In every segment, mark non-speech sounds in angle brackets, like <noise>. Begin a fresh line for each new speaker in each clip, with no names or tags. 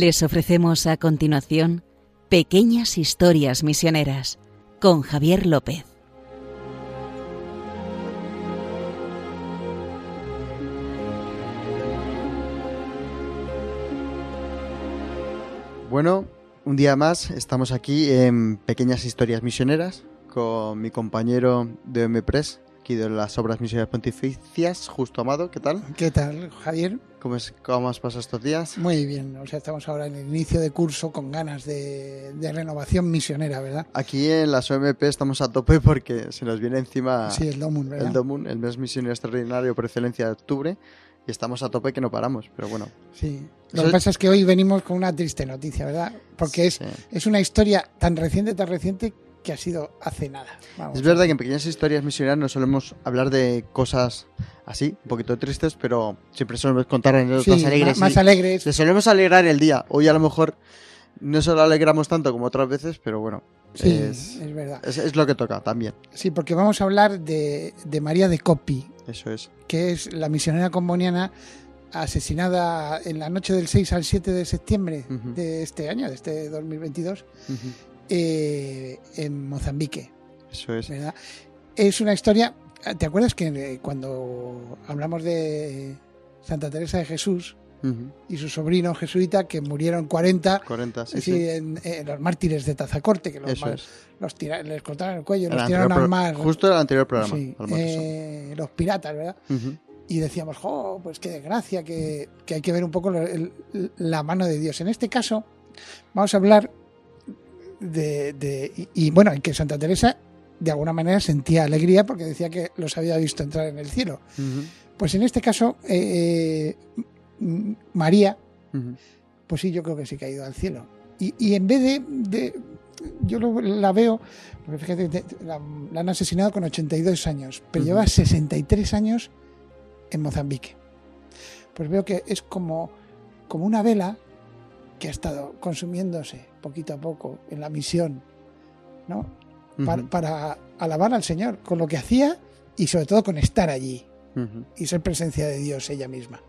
Les ofrecemos a continuación Pequeñas Historias Misioneras con Javier López.
Bueno, un día más estamos aquí en Pequeñas Historias Misioneras con mi compañero de OM Press, aquí de las obras misioneras pontificias, Justo Amado. ¿Qué tal?
¿Qué tal, Javier?
¿Cómo, es, ¿Cómo has pasado estos días?
Muy bien, o sea, estamos ahora en el inicio de curso con ganas de, de renovación misionera, ¿verdad?
Aquí en las OMP estamos a tope porque se nos viene encima
Sí, el Domun, ¿verdad?
el Domun, el mes misionero extraordinario por excelencia de octubre, y estamos a tope que no paramos, pero bueno.
Sí. Lo que pasa es que hoy venimos con una triste noticia, ¿verdad? Porque es,
Sí.
es una historia tan reciente, tan reciente, que ha sido hace nada. Vamos,
Es verdad que en Pequeñas Historias Misioneras no solemos hablar de cosas así, un poquito tristes, pero siempre solemos contar anécdotas
sí,
alegres.
más, más alegres.
Le solemos alegrar el día. Hoy a lo mejor no se lo alegramos tanto como otras veces, pero bueno,
Sí,
es,
es verdad.
es- es lo que toca también.
Sí, porque vamos a hablar de, de María de Copi,
Eso es.
que es la misionera comboniana asesinada en la noche del 6 al 7 de septiembre
Ujú.
de este año, de este 2022,
Ujú.
Eh, en Mozambique.
Eso es.
¿verdad? Es una historia. ¿Te acuerdas que eh, cuando hablamos de Santa Teresa de Jesús y su sobrino jesuita, que murieron 40
40, sí,
sí,
sí.
En, en los mártires de Tazacorte, que los,
es.
los tira- les cortaron el cuello,
El
los tiraron al mar.
Justo el anterior programa.
Eh, los piratas, ¿verdad? Y decíamos, jo, pues qué desgracia, que, que hay que ver un poco lo- el- la mano de Dios. En este caso, vamos a hablar de. de- y, y, bueno, en que Santa Teresa de alguna manera sentía alegría porque decía que los había visto entrar en el cielo. Pues en este caso, eh, m- María, pues sí, yo creo que sí que ha ido al cielo. Y, y en vez de, de- yo lo- la veo, porque fíjate, te- la, la han asesinado con 82 años, pero
Ujú.
lleva 63 años en Mozambique. Pues veo que es como, como una vela que ha estado consumiéndose poquito a poco en la misión, ¿no? Para, alabar al Señor con lo que hacía y sobre todo con estar allí y ser presencia de Dios ella misma.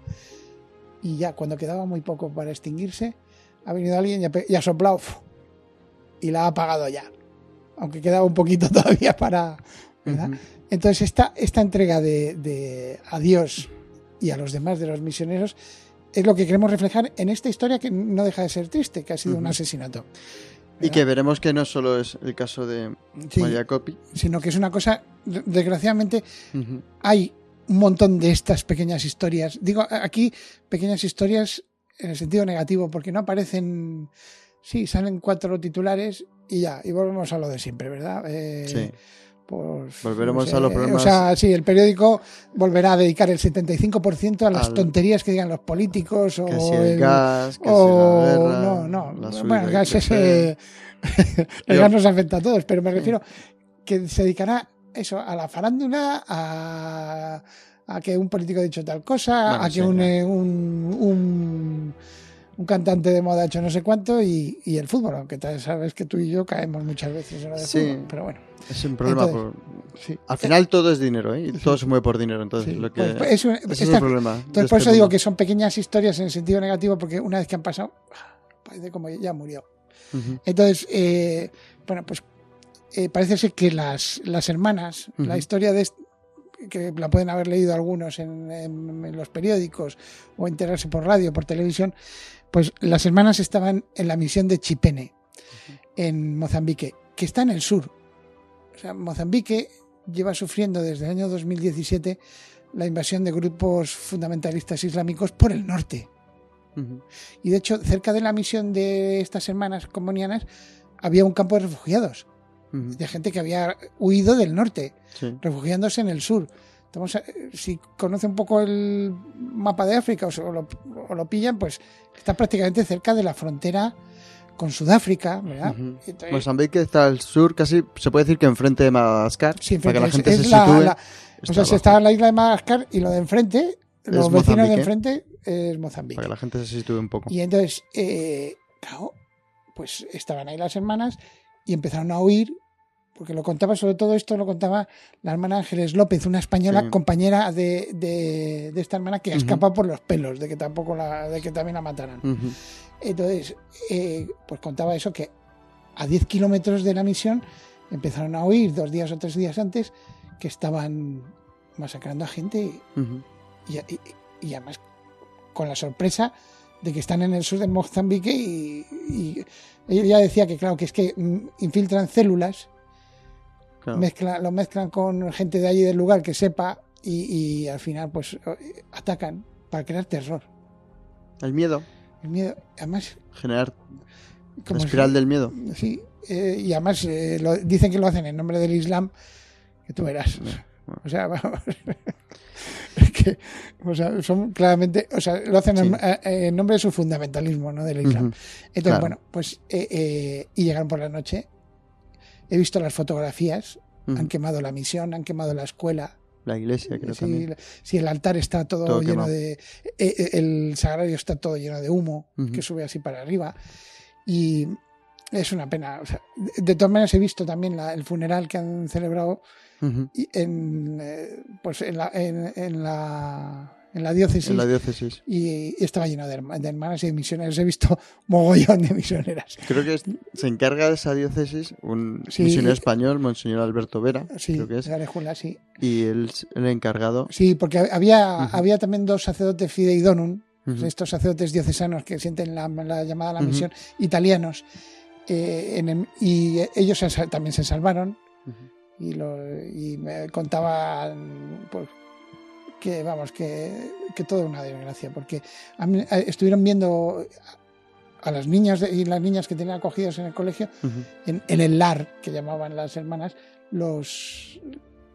Y ya, cuando quedaba muy poco para extinguirse, ha venido alguien y ha, soplado y la ha apagado ya. Aunque quedaba un poquito <laughs> todavía para. ¿verdad? Entonces, esta, esta entrega de, de a Dios y a los demás de los misioneros es lo que queremos reflejar en esta historia que no deja de ser triste, que ha sido un asesinato.
Y que veremos que no solo es el caso de
Sí,
María Copi.
sino que es una cosa, de- desgraciadamente, hay un montón de estas pequeñas historias. Digo aquí pequeñas historias en el sentido negativo, porque no aparecen. Sí, salen cuatro titulares y ya, y volvemos a lo de siempre, ¿verdad? Eh,
Sí.
Pues,
Volveremos
no sé,
a los problemas-
O sea, sí, el periódico volverá a dedicar el 75% a las
Al-
tonterías que digan los políticos o.
Si el
el-
gas, que
o-
si la guerra.
no, no.
la
Bueno, el gas,
IPC.
ese- <laughs> el
Yo-
gas nos afecta a todos, pero me refiero que se dedicará eso a la farándula, a, a que un político ha dicho tal cosa,
Bueno,
a que
sí,
un, eh, un, un, un cantante de moda ha hecho no sé cuánto y, y el fútbol, aunque sabes que tú y yo caemos muchas veces en lo de
Sí.
fútbol, pero bueno,
Es un problema.
Entonces,
por-
sí.
Al final todo es dinero, ¿eh? Y todo se mueve por dinero. Entonces,
Sí,
lo que.
pues, es un-
ese es problema.
Entonces, por
este
eso digo
mundo.
que son pequeñas historias en el sentido negativo, porque una vez que han pasado, parece como ya murió. Entonces, eh, bueno, pues eh, parece ser que las, las hermanas, la historia de que la pueden haber leído algunos en, en- en los periódicos o enterarse por radio, por televisión, pues las hermanas estaban en la misión de Chipene, en Mozambique, que está en el sur. O sea, Mozambique lleva sufriendo desde el año 2017 la invasión de grupos fundamentalistas islámicos por el norte. Y de hecho, cerca de la misión de estas hermanas comunianas había un campo de refugiados, De gente que había huido del norte,
Sí.
refugiándose en el sur. Estamos, eh, si conoce un poco el mapa de África o, se- o lo, o lo pillan, pues está prácticamente cerca de la frontera con Sudáfrica, ¿verdad? Entonces,
Mozambique está al sur, casi se puede decir que enfrente de Madagascar.
sí,
para que la
enfrente,
gente
es
se
la-
sitúe.
la- o sea,
abajo,
está en la isla de Madagascar y lo de enfrente, los vecinos
Mozambique.
de enfrente es Mozambique.
Para que la gente se sitúe un poco.
Y entonces, eh, claro, pues estaban ahí las hermanas y empezaron a huir, porque lo contaba, sobre todo esto lo contaba la hermana Ángeles López, una española
Sí.
compañera de, de- de esta hermana que escapa por los pelos, de que tampoco la, de que también la mataran. Entonces, eh, pues contaba eso que a 10 kilómetros de la misión empezaron a oír dos días o tres días antes que estaban masacrando a gente
Ujú.
y, y- y además con la sorpresa de que están en el sur de Mozambique y, y ella ya decía que claro que es que mm, infiltran células,
Claro.
mezcla- lo mezclan con gente de allí del lugar que sepa y, y al final pues atacan para crear terror.
El miedo,
El miedo, además
generar la
como
espiral
si-
del miedo.
Sí, eh, y además eh, lo- dicen que lo hacen en nombre del Islam, que tú verás. O sea, vamos. <laughs> O sea, son claramente, o sea, lo hacen en,
Sí.
eh, en nombre de su fundamentalismo, ¿no? Del Islam. Entonces,
claro.
bueno, pues, eh, eh, y llegaron por la noche. He visto las fotografías, han quemado la misión, han quemado la escuela.
La iglesia, creo
Sí,
también.
sí, el altar está todo,
Todo
lleno
quemado.
de. eh, el sagrario está todo lleno de humo que sube así para arriba. Y es una pena. o sea, de, de todas maneras, he visto también la- el funeral que han celebrado en, eh, pues en, la, en, en la, en la diócesis.
En la diócesis.
y, y estaba lleno de, herma- de hermanas y de misioneras. He visto <laughs> mogollón de misioneras.
Creo que es- se encarga de esa diócesis un
Sí.
misionero español, Monseñor Alberto Vera,
Sí,
creo que es,
de Arejula, sí.
y él es el encargado.
Sí, porque había, había también dos sacerdotes fideidonum,
Ujú.
estos sacerdotes diocesanos que sienten la, la llamada a la misión, italianos, eh, en y ellos se también se salvaron y, lo, y me contaban pues, que, vamos, que, que todo una desgracia, porque a mí- a- estuvieron viendo a las niñas de- y las niñas que tenían acogidos en el colegio, en, en el LAR, que llamaban las hermanas, los,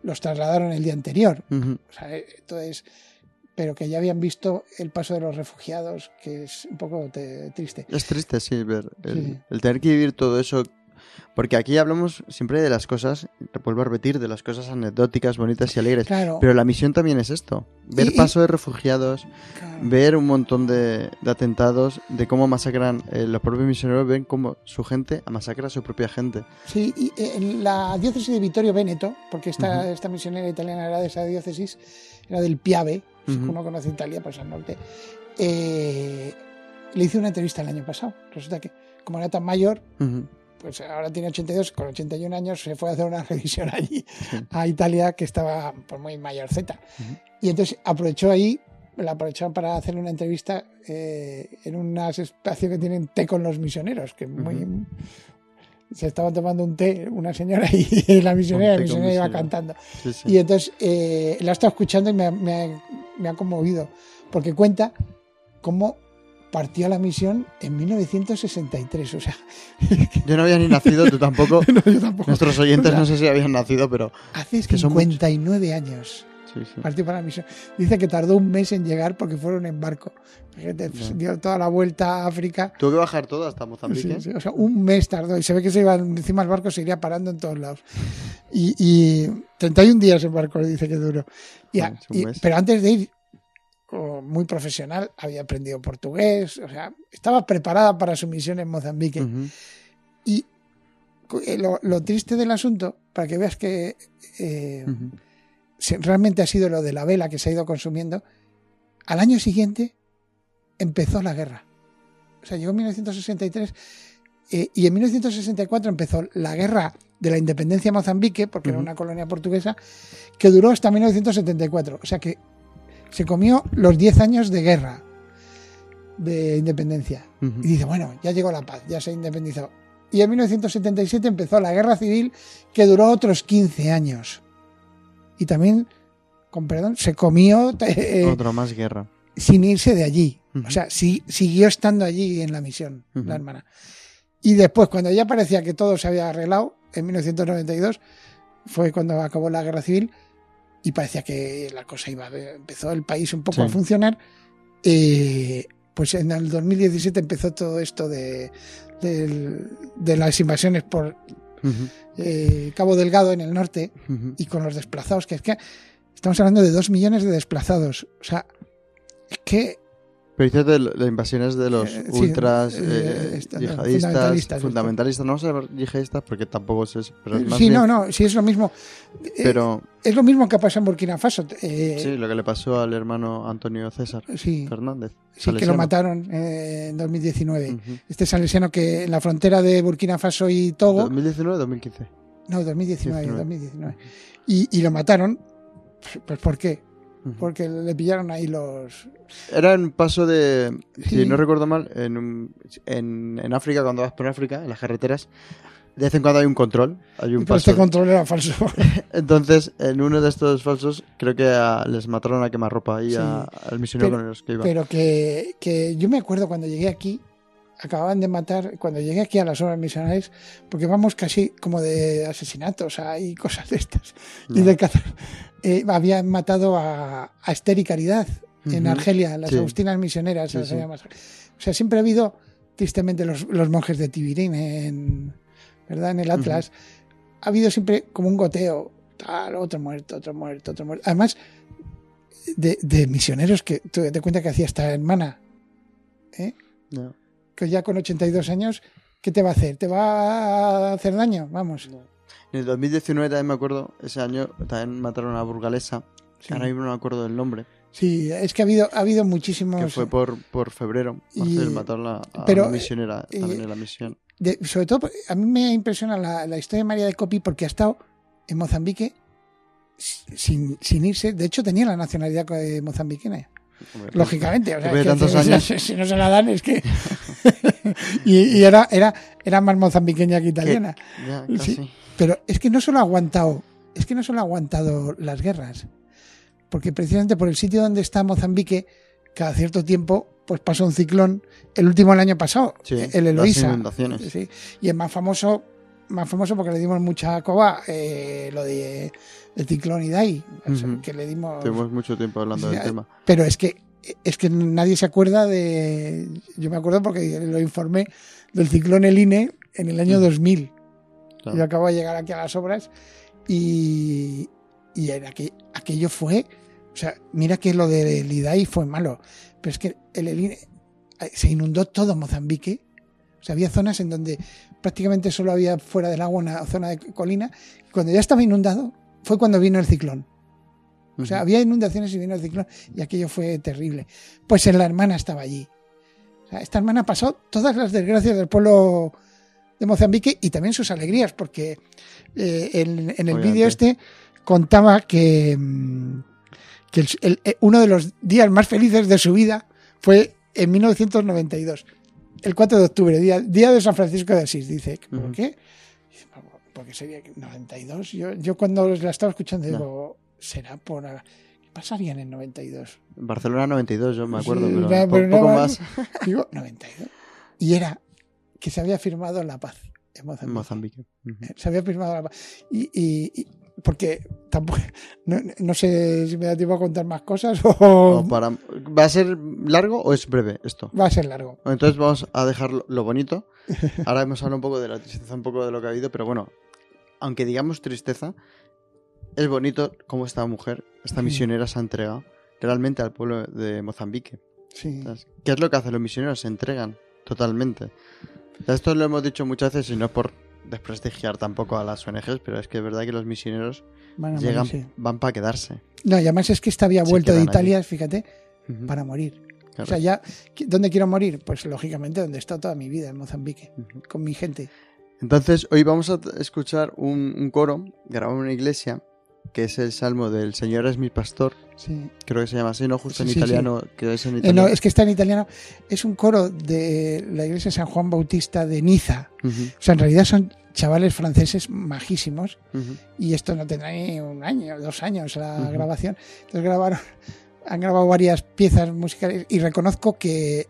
los trasladaron el día anterior.
Ujú.
O sea, eh, entonces, pero que ya habían visto el paso de los refugiados, que es un poco te- triste.
Es triste, sí, ver el,
Sí.
el tener que vivir todo eso. Porque aquí hablamos siempre de las cosas, te vuelvo a repetir, de las cosas anecdóticas, bonitas y alegres.
Claro,
Pero la misión también es esto: ver
Y-
paso de refugiados,
claro.
ver un montón de, de atentados, de cómo masacran eh, los propios misioneros, ven cómo su gente masacra a su propia gente.
Sí, y eh, en la diócesis de Vittorio Veneto, porque esta, esta misionera italiana era de esa diócesis, era del Piave, si uno conoce Italia, pues al norte. eh, le hice una entrevista el año pasado. Resulta que, como era tan mayor, pues ahora tiene 82, con 81 años se fue a hacer una <laughs> revisión allí
Sí.
a Italia, que estaba pues, muy mayorceta.
Ujú.
Y entonces aprovechó ahí, la aprovecharon para hacerle una entrevista eh, en un espacio que tienen té con los misioneros, que muy... Se estaban tomando un té una señora <laughs> y la misionera, la misionera iba cantando.
Sí, sí.
Y entonces eh, la he estado escuchando y me me me ha conmovido, porque cuenta cómo partió la misión en 1963. O sea, <laughs>
Yo no había ni nacido, tú tampoco. <laughs>
no, yo tampoco.
Nuestros oyentes
O sea,
no sé si habían nacido, pero
Hace
que son
59 años
sí, sí.
partió para la misión. Dice que tardó un mes en llegar porque fueron en barco. Fíjate, dio toda la vuelta a África.
Tuvo que bajar todo hasta Mozambique.
Sí, o sea, un mes tardó y se ve que se iba encima del barco, se iría parando en todos lados. Y, y 31 días el barco dice que duró. Y a-
Joder, es un
y-
mes.
pero antes de ir, muy profesional, había aprendido portugués, o sea, estaba preparada para su misión en Mozambique. Y eh, lo, lo triste del asunto, para que veas que eh, realmente ha sido lo de la vela que se ha ido consumiendo, al año siguiente empezó la guerra. O sea, llegó en 1963 eh, y en 1964 empezó la guerra de la independencia de Mozambique, porque era una colonia portuguesa, que duró hasta 1974. O sea que se comió los 10 años de guerra de independencia. Y dice, bueno, ya llegó la paz, ya se independizó. Y en 1977 empezó la guerra civil que duró otros 15 años. Y también, con perdón, se comió <laughs> eh,
Otra más guerra.
sin irse de allí. O sea, siguió estando allí en la misión, la hermana. Y después, cuando ya parecía que todo se había arreglado, en 1992, fue cuando acabó la guerra civil y parecía que la cosa iba, empezó el país un poco
Sí.
a funcionar. eh, pues en el 2017 empezó todo esto de, de las invasiones por eh, Cabo Delgado en el norte y con los desplazados, que es que estamos hablando de dos millones de desplazados. O sea, es que
Pero dices de las invasiones de los
Eh, sí,
ultras
eh,
eh,
esta-
yihadistas,
fundamentalistas,
fundamentalistas, no vamos a llamar yihadistas porque tampoco es pero es más
sí,
bien-
no, no, sí es lo mismo. Eh,
Pero
es lo mismo que ha pasado en Burkina Faso. eh,
sí, lo que le pasó al hermano Antonio César
sí,
Fernández.
sí, que lo mataron eh, en 2019.
Ujú.
Este salesiano que en la frontera de Burkina Faso y Togo.
2019 2015.
No, 2019,
19.
2019. Y, y lo mataron. Pues ¿por qué? Porque le pillaron ahí los...
Era en paso de, si
Sí.
no recuerdo mal, en, un- en, en África, cuando vas por África, en las carreteras, de vez en cuando hay un control, hay un
Pero
paso.
este control era falso. <laughs>
Entonces, en uno de estos falsos, creo que a- les mataron a quemarropa ahí
Sí.
a- al misionero
Pero-
con los que iba.
Pero que, que yo me acuerdo cuando llegué aquí, acababan de matar, cuando llegué aquí a las obras misionales, porque vamos casi como de asesinatos hay cosas de estas. Y de cazar. Eh, habían matado a, a Esther y Caridad en. Argelia, las
Sí.
Agustinas Misioneras.
Sí, sí.
O sea, siempre ha habido, tristemente, los, los monjes de Tibirín en, ¿verdad? en el Atlas. Ha habido siempre como un goteo, tal, otro muerto, otro muerto, otro muerto. Además, de, de misioneros que tú te cuenta que hacía esta hermana, ¿eh? Que ya con 82 años, ¿qué te va a hacer? ¿Te va a hacer daño? Vamos.
En el 2019 también me acuerdo, ese año también mataron a una burgalesa,
Sí.
ahora mismo no me acuerdo del nombre,
Sí, es que ha habido, ha habido muchísimos.
que fue por, por febrero,
Y-
Marcel, mataron a,
pero,
una misionera
eh,
también en la misión.
de- sobre todo, a mí me impresiona la, la historia de María de Copi porque ha estado en Mozambique sin, sin irse. De hecho, tenía la nacionalidad mozambiqueña.
Hombre,
Lógicamente, o sea, es que
tantos <laughs> años.
si no se la dan es que <laughs> <laughs> y, y era, era, era más mozambiqueña que italiana.
Ya,
Sí.
casi.
Pero es que no solo ha aguantado, es que no solo ha aguantado las guerras, porque precisamente por el sitio donde está Mozambique, cada cierto tiempo, pues pasó un ciclón, el último el año pasado,
Sí,
el Eloísa. Sí, y es más famoso, más famoso porque le dimos mucha coba, eh, lo de el ciclón Idai, o sea,
Ujú.
que le dimos.
Tenemos mucho tiempo hablando del tema.
Pero es que es que nadie se acuerda de. Yo me acuerdo porque lo informé del ciclón Eline en el año
Mm.
2000.
Claro.
Yo acabo de llegar aquí a las obras y, y aquello fue. O sea, mira que lo del IDAI fue malo, pero es que el Eline eh, se inundó todo Mozambique. O sea, había zonas en donde prácticamente solo había fuera del agua una zona de colina. Y cuando ya estaba inundado, fue cuando vino el ciclón. O sea, había inundaciones y vino el ciclón y aquello fue terrible. Pues en la hermana estaba allí. O sea, esta hermana pasó todas las desgracias del pueblo de Mozambique y también sus alegrías, porque eh, en, en el vídeo este contaba que, mm, que el- el- eh, uno de los días más felices de su vida fue en 1992, el 4 de octubre, día, día de San Francisco de Asís. Dice, ¿por qué? Porque sería que 92. Yo, yo cuando la estaba escuchando digo, será por... ¿Qué pasaría en el 92?
Barcelona 92, yo me acuerdo,
Sí,
pero,
pero no
poco
va-
más <laughs>
Digo, 92. Y era que se había firmado la paz en
en
Mozambique.
Mozambique. Ujú.
Se había firmado la paz. Y, y- y- porque tampoco, <laughs> no, no sé si me da tiempo a contar más cosas o
para- ¿Va a ser largo o es breve esto?
va a ser largo.
Entonces vamos a dejar lo bonito. Ahora hemos hablado un poco de la tristeza, un poco de lo que ha habido, pero bueno, aunque digamos tristeza, es bonito cómo esta mujer, esta misionera se ha entregado realmente al pueblo de Mozambique.
Sí.
¿Sabes? ¿Qué es lo que hacen los misioneros? Se entregan totalmente. Esto lo hemos dicho muchas veces y no por desprestigiar tampoco a las ONGs, pero es que es verdad que los misioneros
Van a
llegan,
morir, sí.
van para quedarse.
No, y además es que esta había vuelto de
allí.
Italia, fíjate, para morir.
claro.
O sea, ya, ¿dónde quiero morir? Pues lógicamente donde he estado toda mi vida, en Mozambique, con mi gente.
Entonces, hoy vamos a escuchar un, un coro grabado en una iglesia, que es el salmo del Señor es mi pastor,
Sí.
creo que se llama así, no justo en
Sí, sí,
italiano, que es en
Eh,
italiano.
no, es que está en italiano. Es un coro de la iglesia San Juan Bautista de Niza.
Ujú,
O sea, en realidad son chavales franceses majísimos
ujú.
y esto no tendrá ni un año, dos años la
Ujú.
grabación. Entonces grabaron, han grabado varias piezas musicales y reconozco que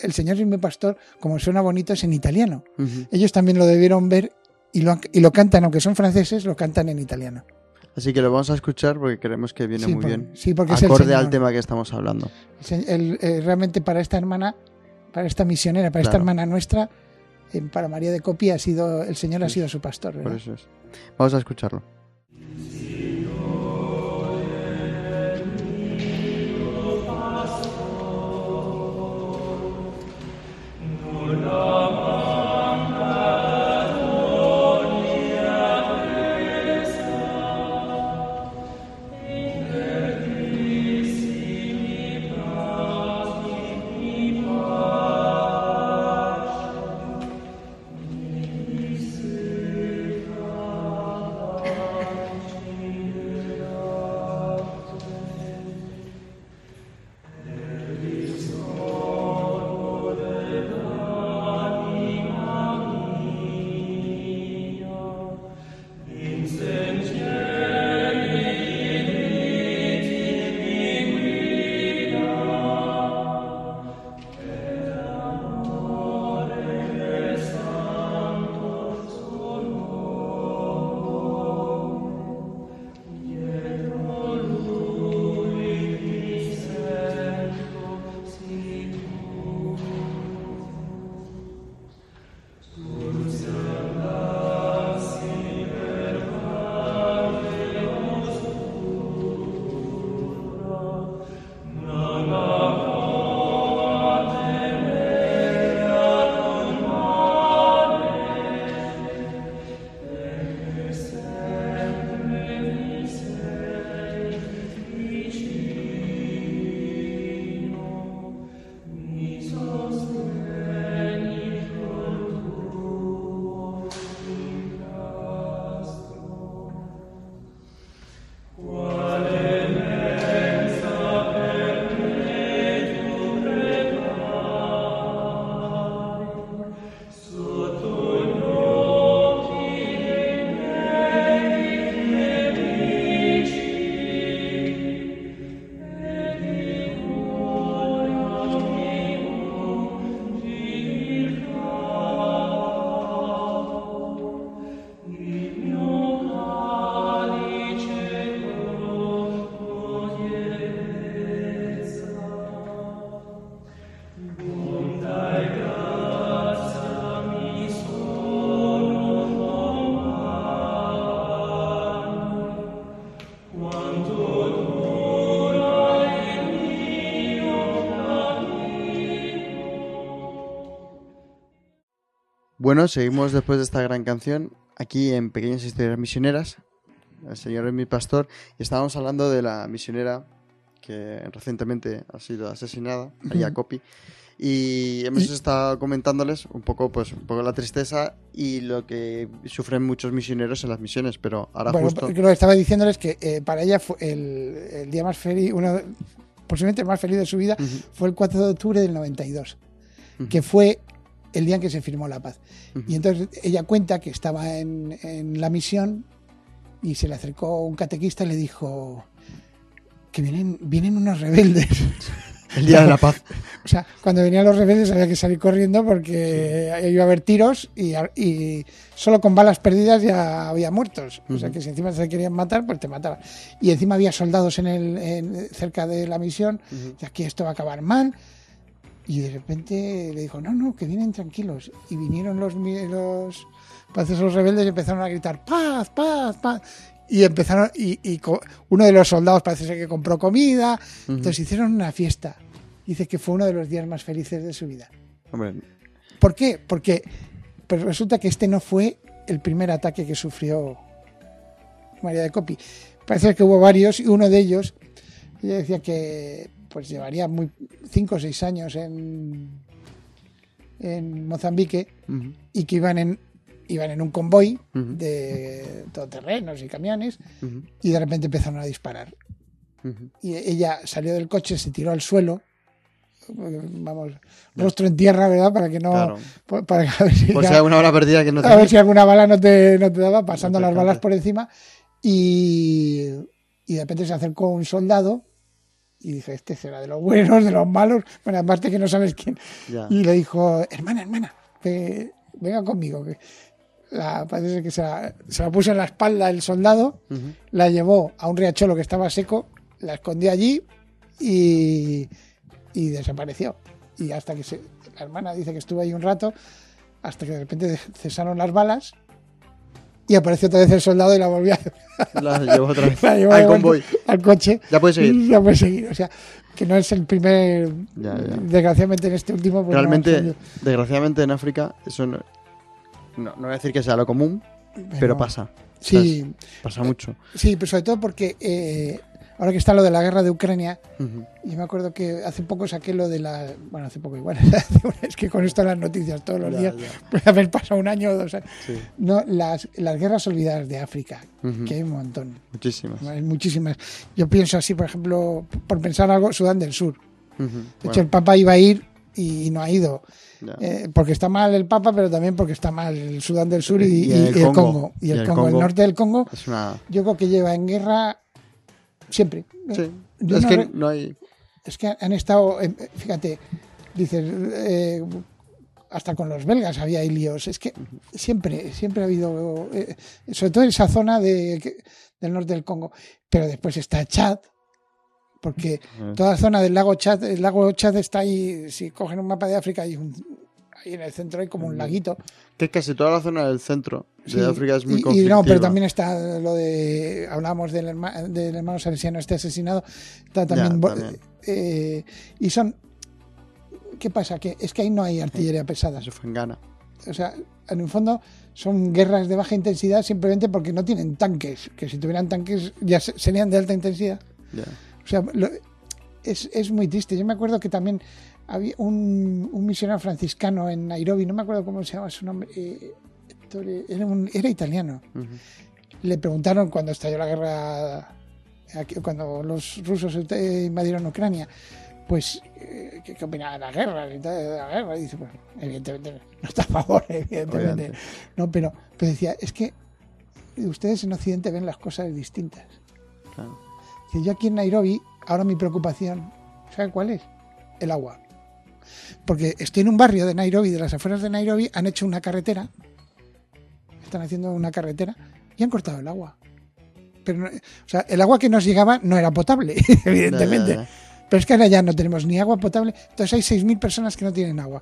El Señor es mi pastor, como suena bonito, es en italiano. Ellos también lo debieron ver y lo, y lo cantan, aunque son franceses, lo cantan en italiano.
Así que lo vamos a escuchar porque creemos que viene
sí,
muy
por-
bien.
sí, porque es el
Acorde
Señor.
al tema que estamos hablando.
El- eh, realmente para esta hermana, para esta misionera, para esta hermana nuestra, eh, para María de Copia ha sido el Señor ha sido su pastor.
Por
¿verdad?
eso es. Vamos a escucharlo. Bueno, seguimos después de esta gran canción aquí en Pequeñas Historias Misioneras. El Señor es mi pastor. Y estábamos hablando de la misionera que recientemente ha sido asesinada, María Copi. Y hemos estado comentándoles un poco, pues, un poco la tristeza y lo que sufren muchos misioneros en las misiones, pero ahora
Bueno,
justo...
lo que estaba diciéndoles que eh, para ella fue el, el día más feliz, uno, posiblemente el más feliz de su vida, fue el 4 de octubre del 92,
ujú,
que fue el día en que se firmó la paz. Y entonces ella cuenta que estaba en, en la misión y se le acercó un catequista y le dijo que vienen, vienen unos rebeldes.
El día de la paz. <laughs>
O sea, cuando venían los rebeldes había que salir corriendo porque iba a haber tiros y, y solo con balas perdidas ya había muertos. O sea, que si encima se querían matar, pues te mataban. Y encima había soldados en el, en- cerca de la misión y aquí esto va a acabar mal. Y de repente le dijo, no, no, que vienen tranquilos. Y vinieron los, los, rebeldes y empezaron a gritar, paz, paz, paz. Y empezaron, y, y uno de los soldados parece ser que compró comida. Entonces hicieron una fiesta. Dice que fue uno de los días más felices de su vida.
Hombre,
¿Por qué? Porque pues resulta que este no fue el primer ataque que sufrió María de Copi. Parece que hubo varios y uno de ellos, ella decía que pues llevaría muy cinco o seis años en, en Mozambique
ujú,
y que iban en, iban en un convoy
ujú,
de todoterrenos y camiones
ujú,
y de repente empezaron a disparar. y ella salió del coche, se tiró al suelo, eh, vamos, rostro en tierra, ¿verdad? Para que no,
Claro.
pa- para que a ver si,
hay alguna bala perdida que no
a ver
te...
si alguna bala no te, no te daba, pasando
No te
las balas por encima, y, y de repente se acercó un soldado y dije, este será de los buenos, de los malos, bueno, aparte que no sabes quién,
Ya.
y le dijo, hermana, hermana, que venga conmigo, que la, parece que se la, se la puso en la espalda el soldado,
Ujú.
la llevó a un riachuelo que estaba seco, la escondió allí y, y desapareció. Y hasta que se, la hermana dice que estuvo ahí un rato, hasta que de repente cesaron las balas y apareció otra vez el soldado y la volvió a, <laughs>
La llevo otra vez <laughs>
llevó
al convoy.
al coche.
Ya puedes seguir.
Ya puede seguir. O sea, que no es el primer,
Ya, ya.
desgraciadamente en este último. pues
Realmente, desgraciadamente en África, eso no, no, no voy a decir que sea lo común, pero, pasa.
Sí,
Pasa mucho.
sí, pero sobre todo porque eh, ahora que está lo de la guerra de Ucrania,
Ujú.
Yo me acuerdo que hace poco saqué lo de la. Bueno, hace poco igual. <laughs> es que con esto las noticias todos los
Ya,
días.
ya. <laughs>
Puede haber pasado un año o dos años.
Sí.
No, las, las guerras olvidadas de África, que hay un montón.
Muchísimas.
Muchísimas. Yo pienso así, por ejemplo, por pensar algo, Sudán del Sur. De
Bueno,
hecho, el Papa iba a ir y no ha ido. Eh, porque está mal el Papa, pero también porque está mal el Sudán del Sur y,
Y
y-
el
y el
Congo.
Congo. Y el,
Y el
Congo, el norte del Congo,
una...
yo creo que lleva en guerra siempre.
Sí. Es
no
que no hay...
Es que han estado, eh, fíjate, dices, eh, hasta con los belgas había líos. Es que siempre, siempre ha habido, eh, sobre todo en esa zona de, del norte del Congo. Pero después está Chad, porque toda la zona del lago Chad, el lago Chad está ahí, si cogen un mapa de África, hay un, ahí en el centro hay como un laguito.
Que casi toda la zona del centro de
Sí,
África es muy
y, y no, pero también está lo de, hablábamos del, herma- del hermano salesiano este asesinado, está también,
Ya, también.
eh, y son, ¿qué pasa? Que es que ahí no hay artillería pesada,
Eso fue en Ghana.
o sea, en el fondo son guerras de baja intensidad simplemente porque no tienen tanques, que si tuvieran tanques ya se- serían de alta intensidad,
Ya.
o sea, lo- es, es muy triste, yo me acuerdo que también había un, un misionero franciscano en Nairobi, no me acuerdo cómo se llama su nombre, eh, era, un- era italiano, le preguntaron cuando estalló la guerra, cuando los rusos eh, invadieron Ucrania, pues, eh, ¿qué, qué opinaba de la guerra? De la guerra? Y dice, pues, evidentemente no está a favor, <laughs> evidentemente.
Obviamente.
No, pero, pero decía, es que ustedes en Occidente ven las cosas distintas.
Claro.
Yo aquí en Nairobi, ahora mi preocupación, ¿sabe cuál es? El agua. Porque estoy en un barrio de Nairobi, de las afueras de Nairobi, han hecho una carretera, están haciendo una carretera y han cortado el agua. Pero, o sea, el agua que nos llegaba no era potable, <laughs> evidentemente. Pero es que ahora ya no tenemos ni agua potable, entonces hay 6.000 personas que no tienen agua.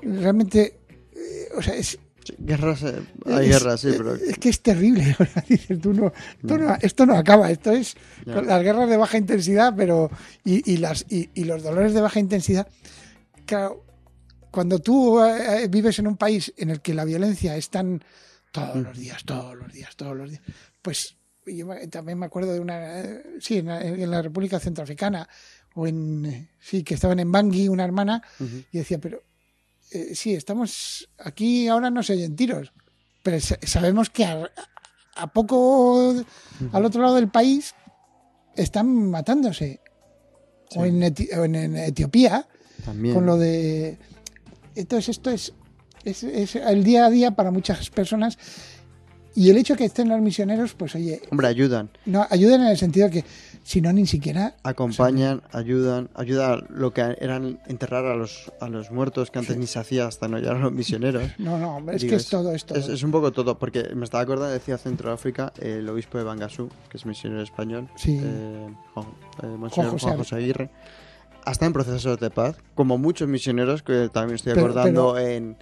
Realmente, eh, o sea, es,
Guerras, eh, hay guerras, sí, pero...
es que es terrible. <laughs> o sea, dices tú, no, esto, no, esto no acaba, esto es las guerras de baja intensidad, pero y, y las y, y los dolores de baja intensidad. Claro, cuando tú eh, vives en un país en el que la violencia es tan todos los días, todos los días, todos los días, pues yo también me acuerdo de una, eh, sí, en la, República Centroafricana, o en, sí, que estaban en Bangui, una hermana, y decía, pero eh, sí, estamos aquí, ahora no se oyen tiros, pero sabemos que a, poco al otro lado del país están matándose. O, en Etiopía, con lo de... Entonces esto es, es, el día a día para muchas personas y el hecho de que estén los misioneros, pues oye...
Hombre, ayudan.
No, ayudan en el sentido que si no ni siquiera
acompañan, ayudan, ayuda lo que eran enterrar a los a los muertos que antes ni se hacía hasta no llegar los misioneros. <laughs>
No, no, es que es, todo esto.
Es, un poco todo, porque me estaba acordando, decía Centroáfrica, el obispo de Bangasú, que es misionero español,
sí.
eh, Juan, eh, Juan, José. Aguirre, hasta en procesos de paz, como muchos misioneros que también estoy acordando en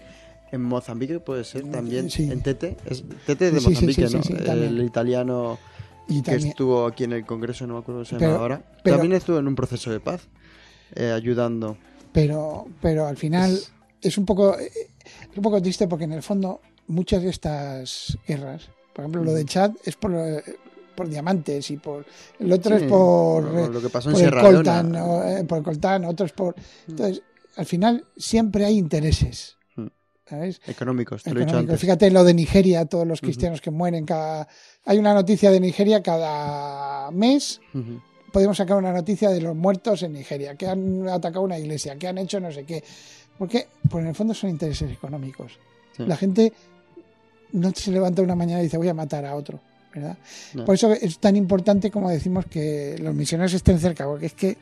en Mozambique puede ser también, en Tete, es Tete de Mozambique, ¿no? el italiano que estuvo aquí en el Congreso, no me acuerdo se llama ahora. También estuvo en un proceso de paz, eh, ayudando.
Pero, pero al final es un poco es un poco triste porque en el fondo muchas de estas guerras, por ejemplo, lo de mm. Chad es por por diamantes y por el otro es por,
lo que pasó en
por el coltan, eh, por coltán, otros por mm. entonces al final siempre hay intereses. Mm. ¿sabes?
Económicos, te lo he dicho antes.
Fíjate lo de Nigeria, todos los cristianos que mueren cada hay una noticia de Nigeria cada mes. Podemos sacar una noticia de los muertos en Nigeria, que han atacado una iglesia, que han hecho no sé qué. ¿Por qué? Pues en el fondo son intereses económicos. La gente no se levanta una mañana y dice voy a matar a otro. ¿Verdad? Por eso es tan importante como decimos que los misioneros estén cerca, porque es que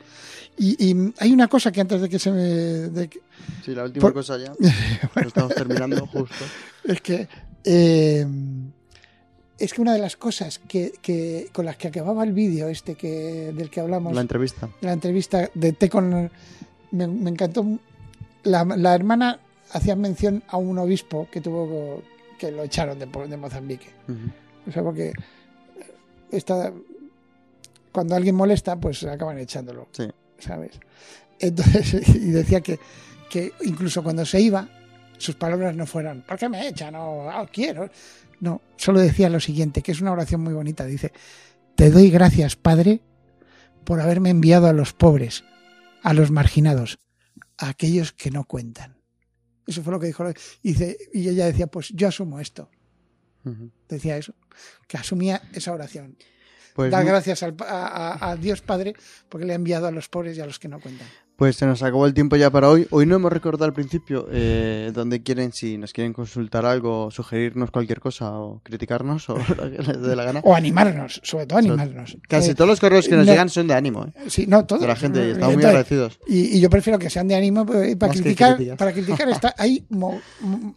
y, hay una cosa que antes de que se me de
sí la última cosa ya. <laughs> Estamos terminando justo. <laughs>
Es que eh, es que una de las cosas que, con las que acababa el vídeo este que del que hablamos
la entrevista.
la entrevista de té con me, encantó. La, hermana hacía mención a un obispo que tuvo que lo echaron de, de Mozambique o sea porque está cuando alguien molesta pues acaban echándolo
sí.
sabes entonces <laughs> y decía que que incluso cuando se iba sus palabras no fueran ¿por qué me echan? o oh, quiero no, solo decía lo siguiente, que es una oración muy bonita. Dice, te doy gracias, Padre, por haberme enviado a los pobres, a los marginados, a aquellos que no cuentan. Eso fue lo que dijo. Dice, y ella decía, pues yo asumo esto. Decía eso, que asumía esa oración. Pues Dar gracias a, a, Dios Padre porque le ha enviado a los pobres y a los que no cuentan.
Pues se nos acabó el tiempo ya para hoy. Hoy no hemos recordado al principio eh, dónde quieren, si nos quieren consultar algo, sugerirnos cualquier cosa o criticarnos o <laughs> lo que les dé la gana.
O animarnos, sobre todo animarnos.
Casi eh, todos los correos que nos llegan son de ánimo. ¿eh?
Sí, no, todos.
De la gente, y estamos muy agradecidos.
Y, yo prefiero que sean de ánimo pues, para criticar. Para criticar está, <laughs> hay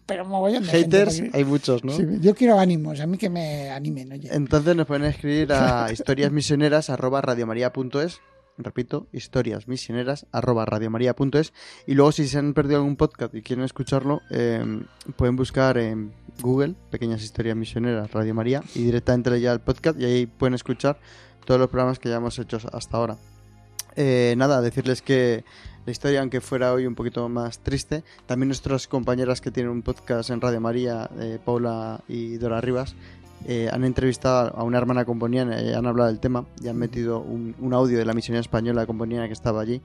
pero mogollón de
Haters hay muchos, ¿no?
Sí, yo quiero ánimos, a mí que me animen. Oye.
Entonces nos pueden escribir a <laughs> historiasmisioneras.radiomaría.es repito, historias misioneras arroba radiomaria.es y luego si se han perdido algún podcast y quieren escucharlo em, pueden buscar en Google Pequeñas Historias Misioneras Radio María y directamente llega el podcast y ahí pueden escuchar todos los programas que ya hemos hecho hasta ahora. Eh, nada, decirles que la historia, aunque fuera hoy un poquito más triste, también nuestras compañeras que tienen un podcast en Radio María, eh, Paula y Dora Rivas, eh, han entrevistado a una hermana componiana y han hablado del tema y han metido un, audio de la misión española componiana que estaba allí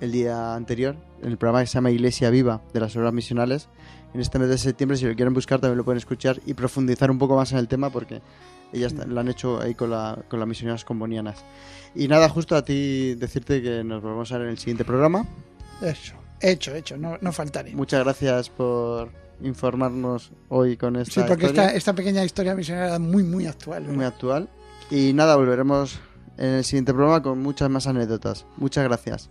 el día anterior, en el programa que se llama Iglesia Viva de las Obras Misionales. En este mes de septiembre, si lo quieren buscar, también lo pueden escuchar y profundizar un poco más en el tema porque ellas lo han hecho ahí con, la, con las misioneras componianas. Y nada, justo a ti decirte que nos volvemos a ver en el siguiente programa.
Hecho, hecho, hecho, no, no faltaré.
Muchas gracias por informarnos hoy con esta
Sí, porque Esta, esta pequeña historia misionera es muy, muy actual.
Muy actual. Y nada, volveremos en el siguiente programa con muchas más anécdotas. Muchas gracias.